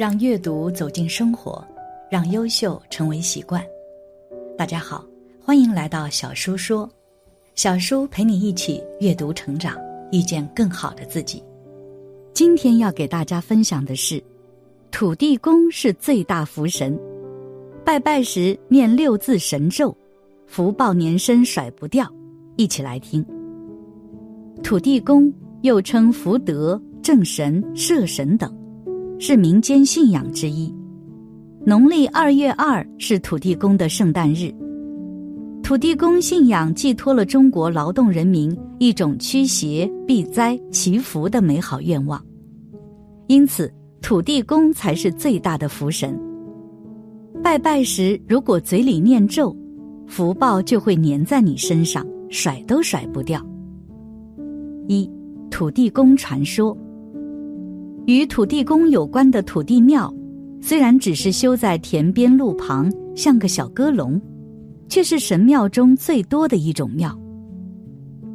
让阅读走进生活，让优秀成为习惯。大家好，欢迎来到小叔说，小叔陪你一起阅读成长，遇见更好的自己。今天要给大家分享的是，土地公是最大福神，拜拜时念六字神咒，福报年深甩不掉。一起来听。土地公又称福德正神、社神等。是民间信仰之一。农历二月二是土地公的圣诞日。土地公信仰寄托了中国劳动人民一种驱邪避灾祈福的美好愿望，因此土地公才是最大的福神。拜拜时，如果嘴里念咒，福报就会粘在你身上，甩都甩不掉。一土地公传说。与土地公有关的土地庙，虽然只是修在田边路旁，像个小阁楼，却是神庙中最多的一种庙。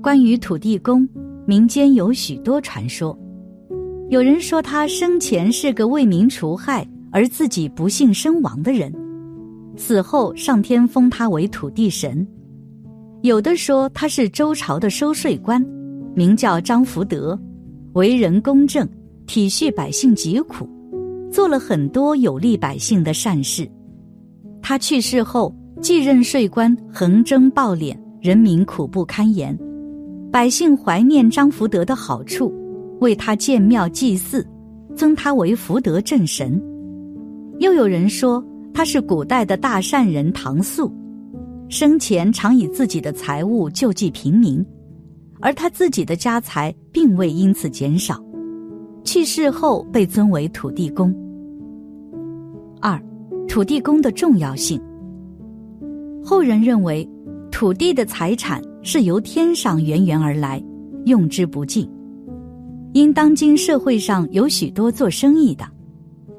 关于土地公，民间有许多传说。有人说他生前是个为民除害而自己不幸身亡的人，死后上天封他为土地神；有的说他是周朝的收税官，名叫张福德，为人公正。体恤百姓疾苦，做了很多有利百姓的善事。他去世后，继任税官横征暴敛，人民苦不堪言。百姓怀念张福德的好处，为他建庙祭祀，尊他为福德正神。又有人说他是古代的大善人唐肃，生前常以自己的财物救济平民，而他自己的家财并未因此减少。去世后被尊为土地公。二，土地公的重要性。后人认为，土地的财产是由天上源源而来，用之不尽。因当今社会上有许多做生意的，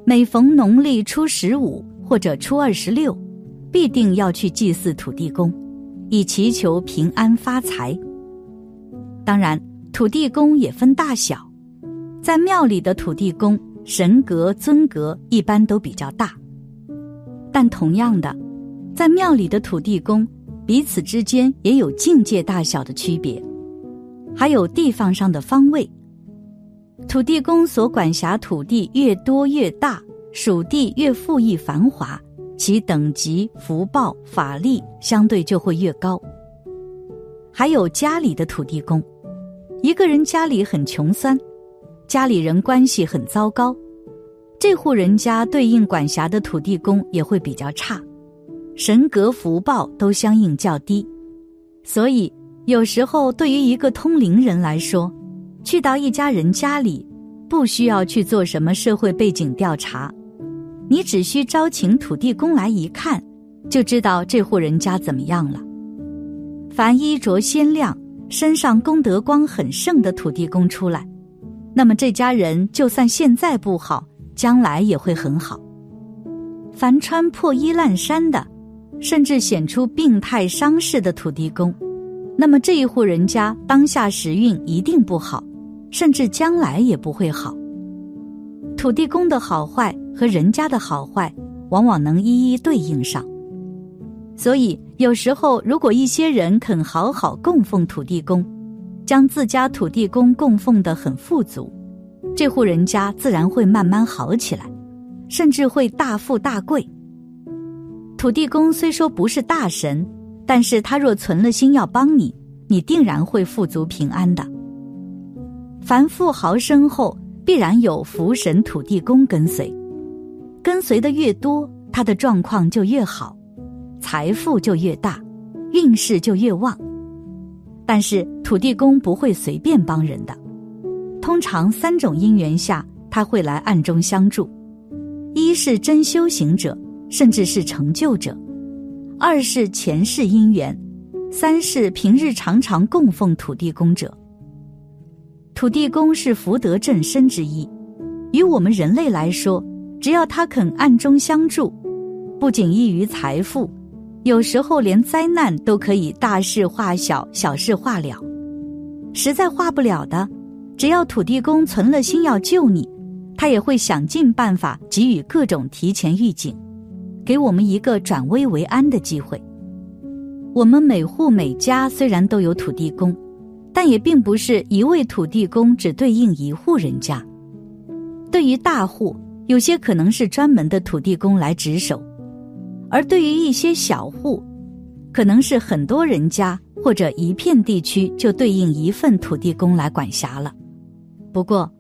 每逢农历初十五或者初二十六，必定要去祭祀土地公，以祈求平安发财。当然，土地公也分大小。在庙里的土地公神格尊格一般都比较大，但同样的，在庙里的土地公彼此之间也有境界大小的区别，还有地方上的方位。土地公所管辖土地越多越大，属地越富裕繁华，其等级福报法力相对就会越高。还有家里的土地公，一个人家里很穷酸。家里人关系很糟糕，这户人家对应管辖的土地公也会比较差，神格福报都相应较低，所以有时候对于一个通灵人来说，去到一家人家里，不需要去做什么社会背景调查，你只需招请土地公来一看，就知道这户人家怎么样了。凡衣着鲜亮、身上功德光很盛的土地公出来。那么这家人就算现在不好，将来也会很好。凡穿破衣烂衫的，甚至显出病态伤势的土地公，那么这一户人家当下时运一定不好，甚至将来也不会好。土地公的好坏和人家的好坏，往往能一一对应上。所以有时候，如果一些人肯好好供奉土地公。将自家土地公供奉的很富足，这户人家自然会慢慢好起来，甚至会大富大贵。土地公虽说不是大神，但是他若存了心要帮你，你定然会富足平安的。凡富豪身后必然有福神土地公跟随，跟随的越多，他的状况就越好，财富就越大，运势就越旺。但是土地公不会随便帮人的，通常三种因缘下他会来暗中相助：一是真修行者，甚至是成就者；二是前世因缘；三是平日常常供奉土地公者。土地公是福德正身之一，与我们人类来说，只要他肯暗中相助，不仅益于财富。有时候连灾难都可以大事化小，小事化了。实在化不了的，只要土地公存了心要救你，他也会想尽办法给予各种提前预警，给我们一个转危为安的机会。我们每户每家虽然都有土地公，但也并不是一位土地公只对应一户人家。对于大户，有些可能是专门的土地公来值守；而对于一些小户，可能是很多人家或者一片地区就对应一份土地公来管辖了。不过，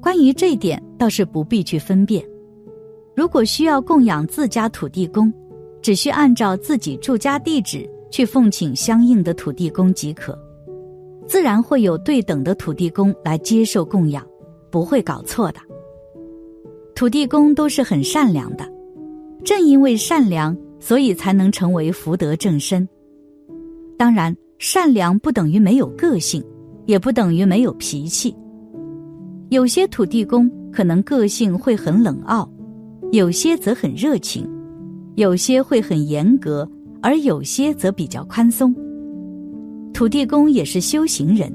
关于这点倒是不必去分辨。如果需要供养自家土地公，只需按照自己住家地址。去奉请相应的土地公即可，自然会有对等的土地公来接受供养，不会搞错的。土地公都是很善良的，正因为善良，所以才能成为福德正身。当然，善良不等于没有个性，也不等于没有脾气。有些土地公可能个性会很冷傲，有些则很热情，有些会很严格。而有些则比较宽松。土地公也是修行人，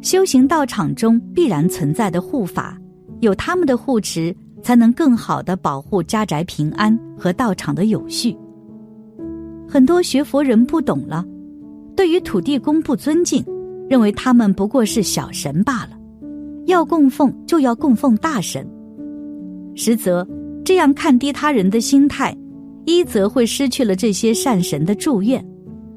修行道场中必然存在的护法，有他们的护持，才能更好的保护家宅平安和道场的有序。很多学佛人不懂了，对于土地公不尊敬，认为他们不过是小神罢了，要供奉就要供奉大神。实则这样看低他人的心态。一则会失去了这些善神的祝愿，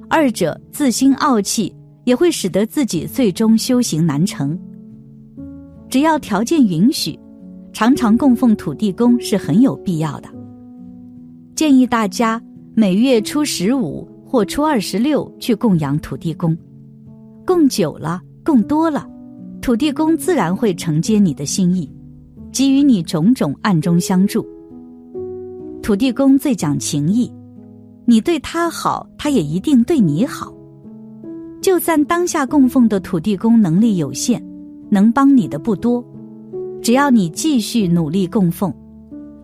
二者自心傲气也会使得自己最终修行难成。只要条件允许，常常供奉土地公是很有必要的。建议大家每月初十五或初二十六去供养土地公，供久了、供多了，土地公自然会承接你的心意，给予你种种暗中相助。土地公最讲情义，你对他好，他也一定对你好。就算当下供奉的土地公能力有限，能帮你的不多，只要你继续努力供奉，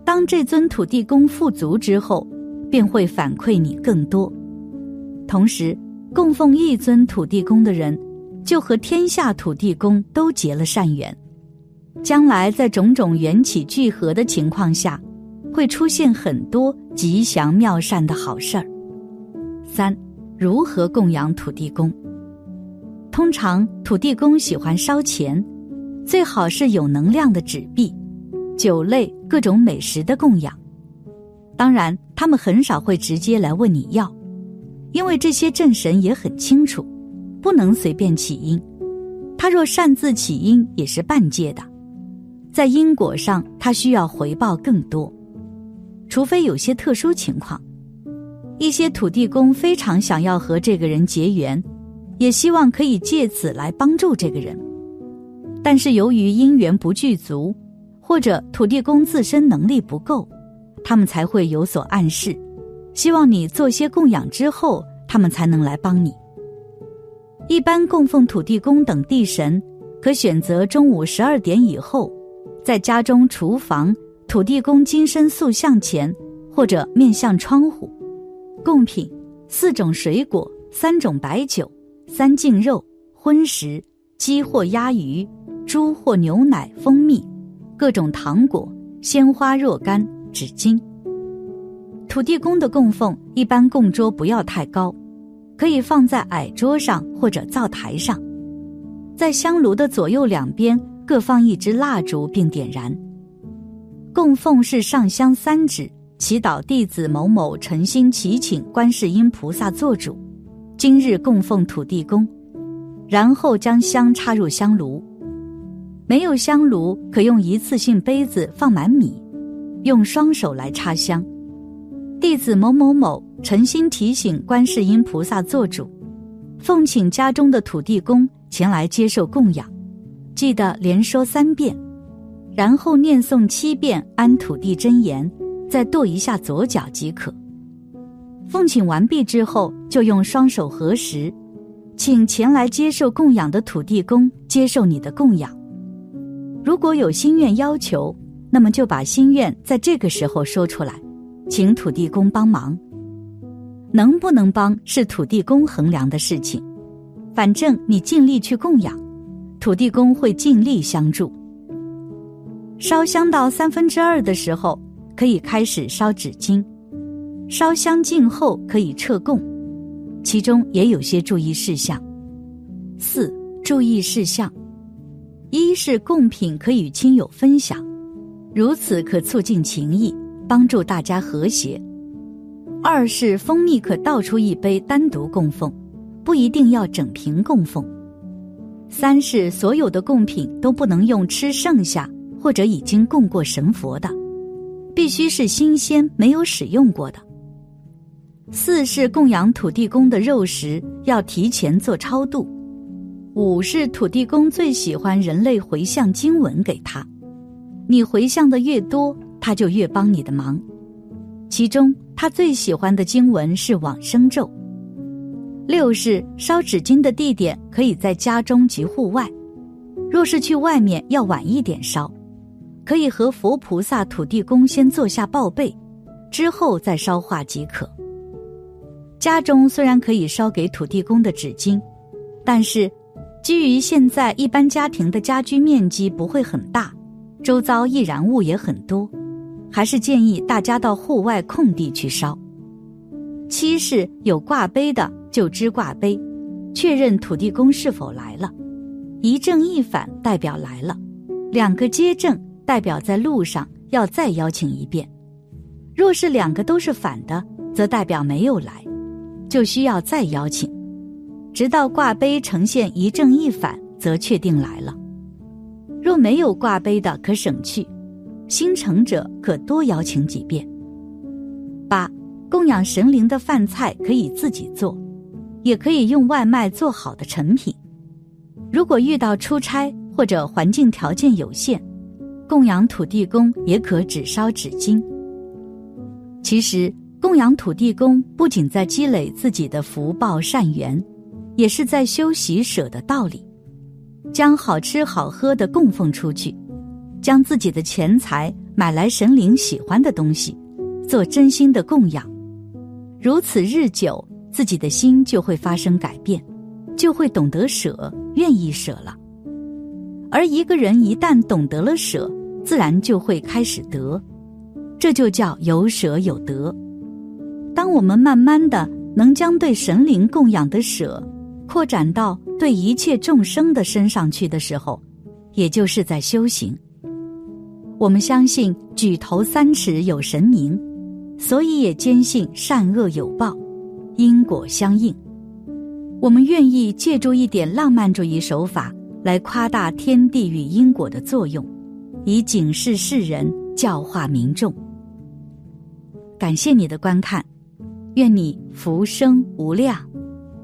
当这尊土地公富足之后，便会反馈你更多。同时，供奉一尊土地公的人，就和天下土地公都结了善缘，将来在种种缘起聚合的情况下。会出现很多吉祥妙善的好事儿。三，如何供养土地公？通常土地公喜欢烧钱，最好是有能量的纸币、酒类、各种美食的供养。当然，他们很少会直接来问你要，因为这些正神也很清楚，不能随便起因。他若擅自起因，也是半戒的，在因果上他需要回报更多。除非有些特殊情况，一些土地公非常想要和这个人结缘，也希望可以借此来帮助这个人。但是由于因缘不具足，或者土地公自身能力不够，他们才会有所暗示，希望你做些供养之后，他们才能来帮你。一般供奉土地公等地神，可选择中午十二点以后，在家中厨房。土地公金身塑像前，或者面向窗户，贡品四种水果、三种白酒、三净肉、荤食、鸡或鸭鱼、猪或牛奶、蜂蜜、各种糖果、鲜花若干、纸巾。土地公的供奉一般供桌不要太高，可以放在矮桌上或者灶台上，在香炉的左右两边各放一支蜡烛并点燃。供奉是上香三指，祈祷弟子某某诚心祈请观世音菩萨做主，今日供奉土地公，然后将香插入香炉。没有香炉，可用一次性杯子放满米，用双手来插香。弟子某某某诚心提醒观世音菩萨做主，奉请家中的土地公前来接受供养，记得连说三遍。然后念诵七遍安土地真言，再跺一下左脚即可。奉请完毕之后，就用双手合十，请前来接受供养的土地公接受你的供养。如果有心愿要求，那么就把心愿在这个时候说出来，请土地公帮忙。能不能帮是土地公衡量的事情，反正你尽力去供养，土地公会尽力相助。烧香到三分之二的时候，可以开始烧纸巾。烧香尽后可以撤供，其中也有些注意事项。四、注意事项：一是贡品可与亲友分享，如此可促进情谊，帮助大家和谐；二是蜂蜜可倒出一杯单独供奉，不一定要整瓶供奉；三是所有的贡品都不能用吃剩下或者已经供过神佛的，必须是新鲜没有使用过的。四是供养土地公的肉食要提前做超度。五是土地公最喜欢人类回向经文给他，你回向的越多，他就越帮你的忙。其中他最喜欢的经文是往生咒。六是烧纸巾的地点可以在家中及户外，若是去外面要晚一点烧，可以和佛菩萨、土地公先做下报备，之后再烧化即可。家中虽然可以烧给土地公的纸巾，但是，基于现在一般家庭的家居面积不会很大，周遭易燃物也很多，还是建议大家到户外空地去烧。七是有挂杯的就支挂杯，确认土地公是否来了，一正一反代表来了，两个接正代表在路上要再邀请一遍。若是两个都是反的，则代表没有来。就需要再邀请，直到挂杯呈现一正一反，则确定来了。若没有挂杯的，可省去；心诚者可多邀请几遍。八、供养神灵的饭菜可以自己做，也可以用外卖做好的成品。如果遇到出差或者环境条件有限，供养土地公也可只烧纸巾。其实。供养土地公，不仅在积累自己的福报善缘，也是在修习舍的道理。将好吃好喝的供奉出去，将自己的钱财买来神灵喜欢的东西，做真心的供养。如此日久，自己的心就会发生改变，就会懂得舍，愿意舍了。而一个人一旦懂得了舍，自然就会开始得，这就叫有舍有得。当我们慢慢的能将对神灵供养的舍，扩展到对一切众生的身上去的时候，也就是在修行。我们相信举头三尺有神明，所以也坚信善恶有报，因果相应。我们愿意借助一点浪漫主义手法来夸大天地与因果的作用，以警示世人，教化民众。感谢你的观看。愿你福生无量。